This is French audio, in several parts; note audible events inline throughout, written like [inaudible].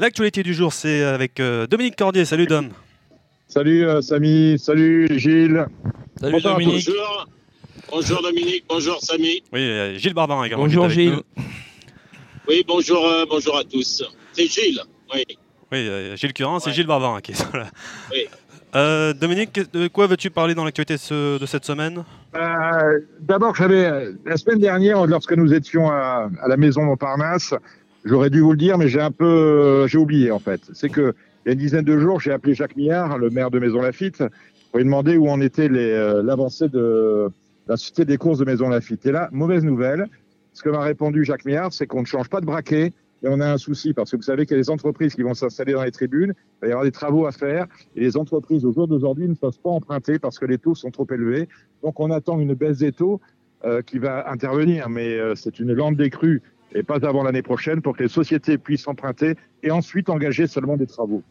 L'actualité du jour, c'est avec euh, Dominique Cordier. Salut Dom. Salut euh, Samy, salut Gilles. Salut Bonjour à Dominique. Bonjour. Bonjour Dominique, bonjour Samy. Oui, euh, Gilles Barbarin également. Bonjour avec Gilles. nous. Oui, bonjour, euh, bonjour à tous. C'est Gilles. Oui. Oui, euh, Gilles Curin, c'est Ouais. Gilles Barbarin qui est là. Oui. Euh, Dominique, de quoi veux-tu parler dans l'actualité de, ce- de cette semaine? Euh, D'abord, j'avais la semaine dernière, lorsque nous étions à, à la maison Montparnasse, j'aurais dû vous le dire, mais j'ai un peu, euh, j'ai oublié en fait. C'est que il y a une dizaine de jours, j'ai appelé Jacques Millard, le maire de Maison Lafitte, pour lui demander où en était euh, l'avancée de la société des courses de Maison Lafitte. Et là, mauvaise nouvelle. Ce que m'a répondu Jacques Millard, c'est qu'on ne change pas de braquet. Et on a un souci parce que vous savez qu'il y a des entreprises qui vont s'installer dans les tribunes, il va y avoir des travaux à faire, et les entreprises au jour d'aujourd'hui ne peuvent pas emprunter parce que les taux sont trop élevés. Donc on attend une baisse des taux euh, qui va intervenir, mais euh, c'est une lente décrue et pas avant l'année prochaine pour que les sociétés puissent emprunter et ensuite engager seulement des travaux.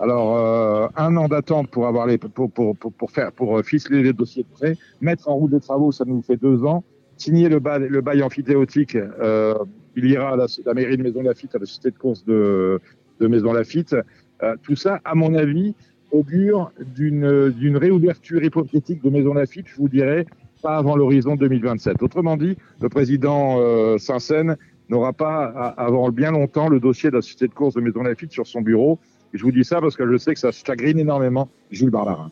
Alors euh, un an d'attente pour avoir les pour pour pour, pour faire pour euh, ficeler les dossiers de prêt, mettre en route des travaux, ça nous fait deux ans. Signer le bail le bail amphithéotique, euh, il ira à la, mairie de Maison Lafitte, à la société de course de de Maison Lafitte. Euh, tout ça, à mon avis, augure d'une d'une réouverture hypothétique de Maison Lafitte, je vous dirais, pas avant l'horizon 2027. Autrement dit, le président euh, Saint-Saëns n'aura pas, avant bien longtemps, le dossier de la société de course de Maison Lafitte sur son bureau. Et je vous dis ça parce que je sais que ça chagrine énormément Jules Barbarin.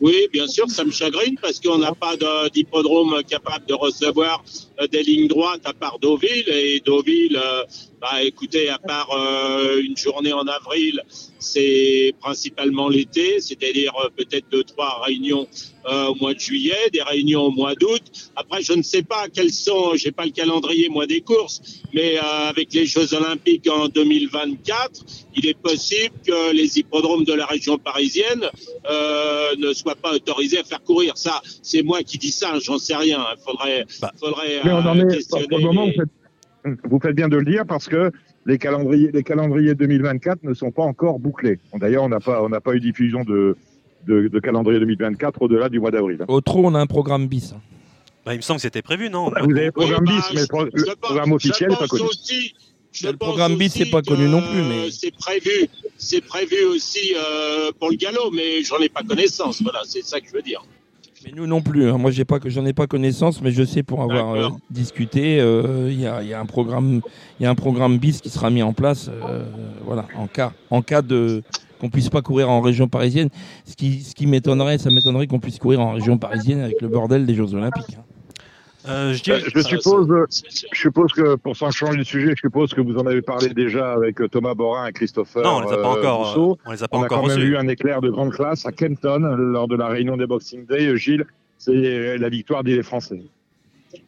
Oui, bien sûr, ça me chagrine parce qu'on n'a pas d'hippodrome capable de recevoir euh, des lignes droites à part Deauville. Et Deauville, euh, bah, écoutez, à part euh, une journée en avril, c'est principalement l'été, c'est-à-dire peut-être deux, trois réunions au mois de juillet, des réunions au mois d'août. Après, je ne sais pas quels sont, j'ai pas le calendrier moi des courses, mais avec les Jeux Olympiques en 2024, il est possible que les hippodromes de la région parisienne ne soient pas autorisés à faire courir. Ça, c'est moi qui dis ça, j'en sais rien. Il faudrait, Bah. faudrait Mais on en euh, est, questionner pour le moment, les- vous faites, vous faites bien de le dire parce que les calendriers, les calendriers 2024 ne sont pas encore bouclés. D'ailleurs, on n'a pas, on n'a pas eu diffusion de, de, de calendrier 2024 au-delà du mois d'avril. Au trop, on a un programme bis. Bah, Il me semble que c'était prévu, non? Vous avez le programme Oui, bis, bah, mais le, programme officiel pas connu. aussi- je Le programme bis, aussi c'est pas connu non plus, mais- C'est prévu, c'est prévu aussi euh, pour le galop, mais j'en ai pas connaissance. Voilà, c'est ça que je veux dire. Mais nous non plus. hein. Moi, j'ai pas, j'en ai pas connaissance, mais je sais pour avoir euh, discuté, euh, il y, a, il y a un programme, il y a un programme bis qui sera mis en place, voilà, en cas, en cas de qu'on puisse pas courir en région parisienne. Ce qui, ce qui m'étonnerait, ça m'étonnerait qu'on puisse courir en région parisienne avec le bordel des Jeux Olympiques. hein. Euh, je Euh, Je Ça, suppose, c'est- je suppose que pour s'en changer de sujet, je suppose que vous en avez parlé déjà avec euh, Thomas Borin et Christopher non, on les a pas euh, encore. Rousseau. euh, on les a pas On a encore quand même reçus. eu un éclair de grande classe à Kenton lors de la réunion des Boxing Day. Euh, Gilles, c'est la victoire des Français.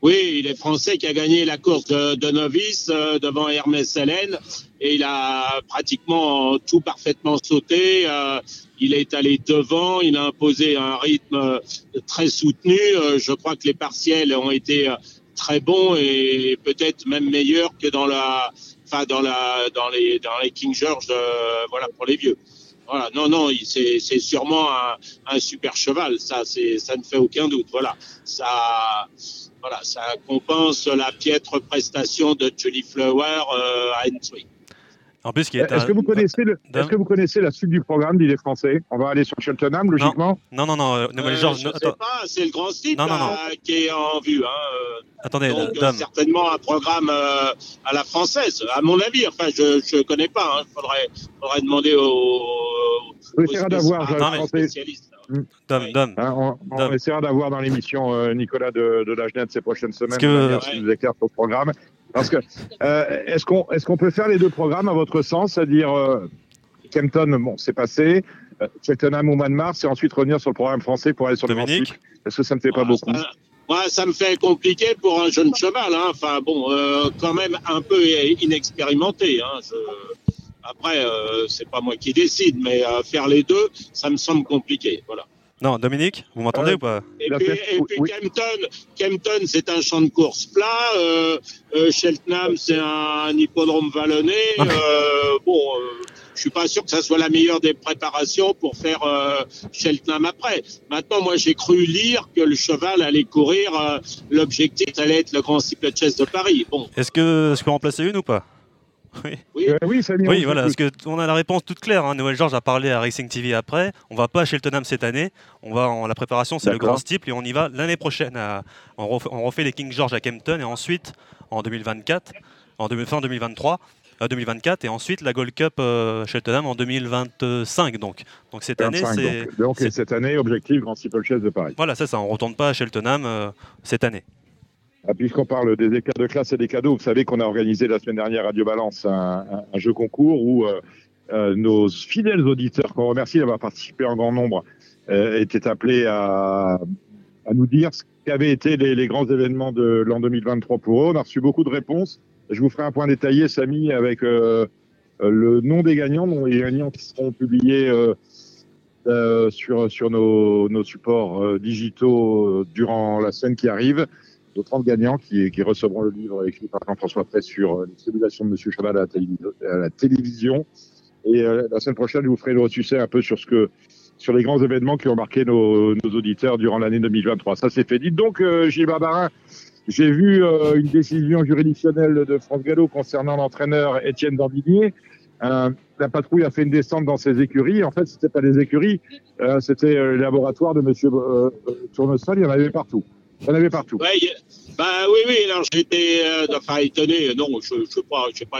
Oui, il est français qui a gagné la course de, de novice euh, devant Hermès Hélène et il a pratiquement tout parfaitement sauté. euh, il est allé devant, il a imposé un rythme très soutenu. Euh, je crois que les partiels ont été euh, très bons et peut-être même meilleurs que dans la, enfin dans la, dans les, dans les King George, euh, voilà pour les vieux. Voilà, non, non, c'est c'est sûrement un, un super cheval, ça, ça ne fait aucun doute. Voilà, ça, voilà, ça compense la piètre prestation de Julie Flower euh, à Ensway. En plus, qui est Est-ce un- que vous connaissez le, est-ce que vous connaissez la suite du programme d'Il est français? On va aller sur Cheltenham, logiquement. Non, non, non. euh, non, Euh, Georges, je non, sais attends, pas, c'est le grand site Non, non, non. là, qui est en vue. Hein, euh, attendez, donc euh, certainement un programme euh, à la française, à mon avis. Enfin, je je connais pas. Il faudrait, faudrait demander aux, On essaiera d'avoir, on, essaiera dans l'émission euh, Nicolas de, de Lagenet ces prochaines semaines, que- qu'il nous éclaire sur le programme. Parce que euh, est-ce qu'on est-ce qu'on peut faire les deux programmes à votre sens, c'est-à-dire euh, Kempton, bon, c'est passé, euh, Cheltenham au mois de mars, et ensuite revenir sur le programme français pour aller sur le Grand Dominique Est-ce que ça ne fait pas Voilà, beaucoup? ça- Ouais, ça me fait compliqué pour un jeune cheval. Hein. Enfin bon, euh, quand même un peu inexpérimenté. Hein. Je- Après, euh, c'est pas moi qui décide, mais euh, faire les deux, ça me semble compliqué. Voilà. Non, Dominique, vous m'entendez Euh, ou pas? Et puis, et puis oui. Kempton, Kempton, c'est un champ de course plat. Euh, euh, Cheltenham, c'est un hippodrome vallonné. [laughs] Bon, euh, je suis pas sûr que ça soit la meilleure des préparations pour faire euh, Cheltenham après. Maintenant, moi, j'ai cru lire que le cheval allait courir. euh, L'objectif allait être le Grand Cycle de Chess de Paris. Bon, Est-ce que je peux remplacer une ou pas? Oui, oui, euh, oui, oui voilà, parce qu'on a la réponse toute claire. Hein. Noël Georges a parlé à Racing TV après. On va pas à Cheltenham cette année. On va en la préparation, c'est le grand steeple et on y va l'année prochaine. on, refait, les King George à Kempton et ensuite en 2024, en fin 2023. 2024 et ensuite la Gold Cup euh, Cheltenham en 2025 donc donc cette année c'est donc, cette année objectif Grand Steeplechase de Paris voilà c'est ça on retourne pas à Cheltenham euh, cette année ah, Puisqu'on parle des écarts de classe et des cadeaux, vous savez qu'on a organisé la semaine dernière Radio Balance un, jeu concours où euh, euh, nos fidèles auditeurs, qu'on remercie d'avoir participé en grand nombre, euh, étaient appelés à, à, nous dire ce qu'avaient été les, les, grands événements de l'an 2023 pour eux. On a reçu beaucoup de réponses. Je vous ferai un point détaillé, Samy, avec le nom des gagnants, dont les gagnants qui seront publiés sur, sur nos, nos supports digitaux durant la semaine qui arrive nos 30 gagnants qui, qui, recevront le livre écrit par Jean-François Presse sur euh, les tribulations de Monsieur Chaval à la, télévision. Et euh, la semaine prochaine, je vous ferai le ressucé un peu sur ce que sur les grands événements qui ont marqué nos, nos auditeurs durant l'année 2023. Ça, c'est fait. Dites donc, euh, Gilles Barbarin, j'ai vu euh, une décision juridictionnelle de France Gallo concernant l'entraîneur Étienne Dandinier. la patrouille a fait une descente dans ses écuries. En fait, c'était pas des écuries, c'était le laboratoire de Monsieur Tournesol. Il y en avait partout. Il en avait partout. Bah oui, oui, alors j'étais euh, enfin étonné, non, je je sais pas, je pas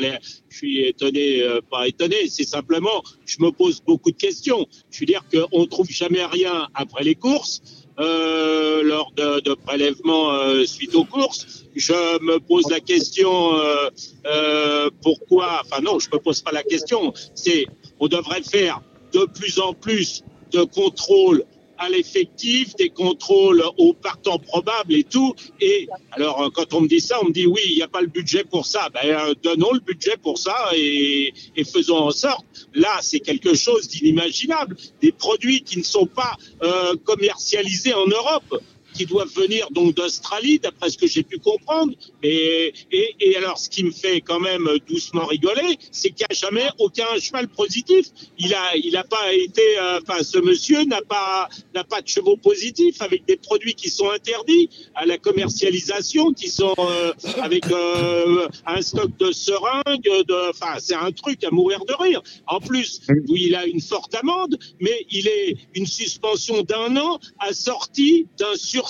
je suis étonné, euh, pas étonné, c'est simplement, je me pose beaucoup de questions. Je veux dire qu'on trouve jamais rien après les courses, euh, lors de, prélèvements euh, suite aux courses. Je me pose la question euh, pourquoi, enfin non, je me pose pas la question, c'est on devrait faire de plus en plus de contrôles à l'effectif, des contrôles au partant probable et tout. Et alors, euh, quand on me dit ça, on me dit oui, il n'y a pas le budget pour ça. Ben, euh, donnons le budget pour ça et, et faisons en sorte. Là, c'est quelque chose d'inimaginable. Des produits qui ne sont pas euh, commercialisés en Europe qui doivent venir donc d'Australie, d'après ce que j'ai pu comprendre. Et, et, alors, ce qui me fait quand même doucement rigoler, c'est qu'il n'y a jamais aucun cheval positif. Il a, il a pas été, euh, enfin, ce monsieur n'a pas, n'a pas de chevaux positifs avec des produits qui sont interdits à la commercialisation, qui sont euh, avec euh, un stock de seringues, enfin, c'est un truc à mourir de rire. En plus, oui, il a une forte amende, mais il est une suspension d'un an assortie d'un sur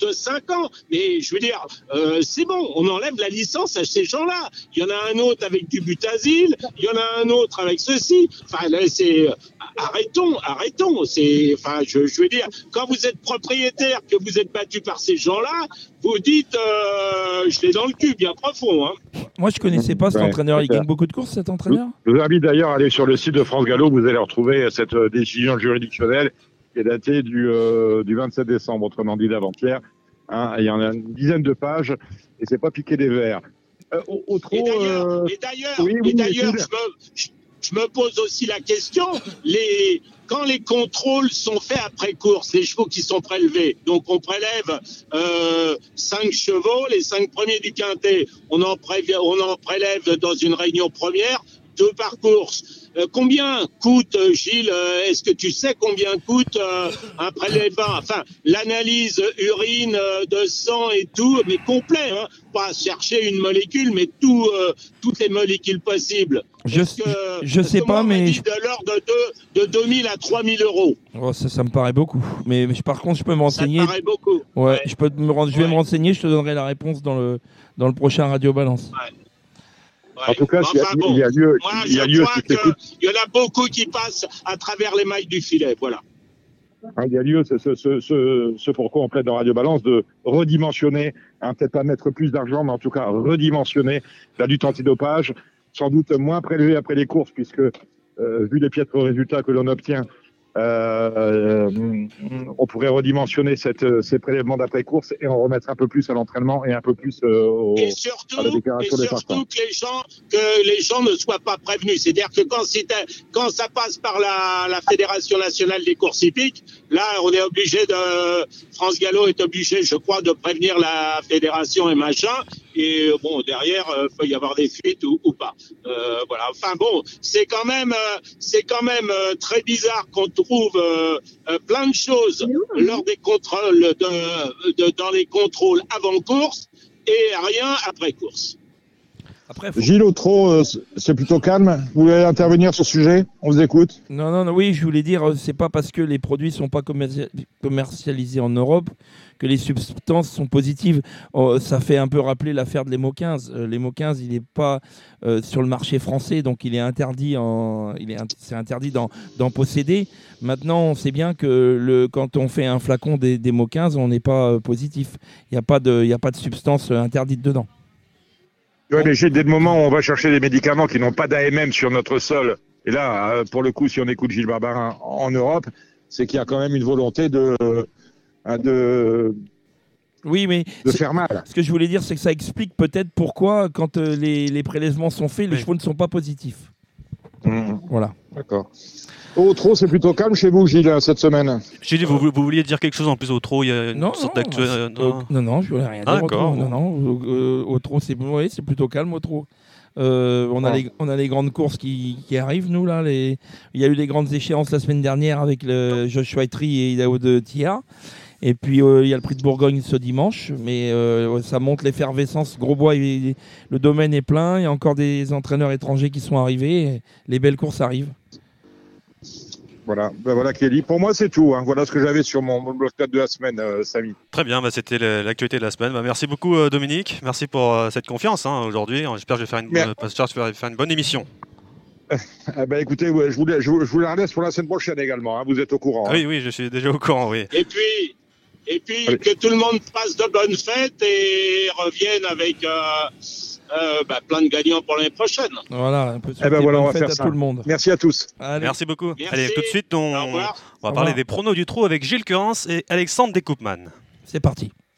de 5 ans. Mais je veux dire, euh, c'est bon, on enlève la licence à ces gens-là. Il y en a un autre avec du but-asile, il y en a un autre avec ceci. Enfin, là, c'est arrêtons, arrêtons. C'est, enfin, je, veux dire, quand vous êtes propriétaire, que vous êtes battu par ces gens-là, vous dites, euh, je l'ai dans le cul, bien profond. Hein. Moi, je connaissais pas cet entraîneur. Il gagne beaucoup de courses, cet entraîneur? Je vous invite d'ailleurs à aller sur le site de France Gallo. Vous allez retrouver cette euh, décision juridictionnelle qui est daté du, euh, du 27 décembre, autrement dit d'avant-hier. Hein, il y en a une dizaine de pages et c'est pas piqué des verres. Euh, au, trop, et d'ailleurs, je, je, me pose aussi la question les, quand les contrôles sont faits après course, les chevaux qui sont prélevés, donc on prélève euh, cinq chevaux, les cinq premiers du quintet, on en, on en prélève dans une réunion première, deux par course. Euh, combien coûte, euh, Gilles, euh, est-ce que tu sais combien coûte un prélèvement? Enfin, l'analyse urine de sang et tout, mais complet, hein pas chercher une molécule, mais tout, toutes les molécules possibles. Je, je sais pas, mais. de l'ordre de, de 2000 à 3000 euros. Oh, ça, ça me paraît beaucoup. Mais, par contre, je peux me renseigner. Ça me paraît beaucoup. Ouais, Je, peux me, je vais me renseigner, je te donnerai la réponse dans le, dans le prochain Radio Balance. Ouais. En tout cas, il, y a, lieu. il y a lieu. Il y en a beaucoup qui passent à travers les mailles du filet. Voilà. Hein, il y a lieu, ce, ce, ce, ce pourquoi on plaide dans Radio Balance, de redimensionner, hein, peut-être pas mettre plus d'argent, mais en tout cas redimensionner la lutte antidopage, sans doute moins prélevé après les courses, puisque euh, vu les piètres résultats que l'on obtient, euh, on pourrait redimensionner cette, ces prélèvements d'après-course et en remettre un peu plus à l'entraînement et un peu plus euh, au, et surtout, à la déclaration et surtout que les gens que les gens ne soient pas prévenus. C'est-à-dire que quand, quand ça passe par la, la Fédération nationale des courses hippiques, là, on est obligé de France Gallo est obligé, je crois, de prévenir la fédération et machin. Et bon, derrière, il euh, peut y avoir des fuites ou, ou pas. Euh, voilà. Enfin bon, c'est quand même, euh, c'est quand même très bizarre qu'on trouve plein de choses lors des contrôles, de, de, dans les contrôles avant course et rien après course. Après, Gilles Autreau, euh, c'est plutôt calme. Vous voulez intervenir sur ce sujet? On vous écoute. Non, non, non, oui, je voulais dire, euh, c'est pas parce que les produits sont pas commercialisés en Europe que les substances sont positives. Oh, ça fait un peu rappeler l'affaire de l'EMO 15. Euh, L'EMO 15, il n'est pas sur le marché français, donc il est interdit, en, il est, c'est interdit d'en, posséder. Maintenant, on sait bien que le, quand on fait un flacon d'EMO 15, on n'est pas positif. Il n'y a, pas de, a pas de substance interdite dedans. Oui, mais j'ai des moments où on va chercher des médicaments qui n'ont pas d'AMM sur notre sol. Et là, euh, pour le coup, si on écoute Gilles Barbarin en Europe, c'est qu'il y a quand même une volonté de, euh, de oui, mais de faire mal. Ce que je voulais dire, c'est que ça explique peut-être pourquoi, quand euh, les, prélèvements sont faits, les chevaux ne sont pas positifs. Mmh. Voilà. D'accord. Au trop, c'est plutôt calme chez vous, Gilles, cette semaine. Gilles, vous, vous, vouliez dire quelque chose en plus au trop Il y a une sorte d'actualité. Non, non, je voulais rien ah, dire. Non, non, au, trop, c'est plutôt calme au trop. Euh, on, a ah. les, on a les grandes courses qui, qui arrivent, nous, là. Les... Il y a eu des grandes échéances la semaine dernière avec le Joshua Etri et Idaho de Tia. Et puis euh, il y a le prix de Bourgogne ce dimanche, mais euh, ça monte l'effervescence. Grosbois, le domaine est plein. Il y a encore des entraîneurs étrangers qui sont arrivés. les belles courses arrivent. Voilà, ben voilà Kelly. Pour moi, c'est tout. Hein. Voilà ce que j'avais sur mon, bloc de la semaine, euh, Samy. Très bien, bah, c'était l'actualité de la semaine. Bah, merci beaucoup, Dominique. Merci pour cette confiance hein, aujourd'hui. J'espère que je vais faire une, faire une bonne émission. ah [laughs] bah écoutez, je, vous, je, vous, la laisse pour la semaine prochaine également. Hein. Vous êtes au courant. Oui, oui, je suis déjà au courant. Oui. Et puis, et puis que tout le monde passe de bonnes fêtes et revienne avec euh, bah, plein de gagnants pour l'année prochaine. Voilà, un peu eh ben voilà, on va faire ça. tout le monde. Merci à tous. Merci beaucoup. Allez, tout de suite, on, va parler des pronos du trou avec Gilles Currance et Alexandre Descoupman. C'est parti.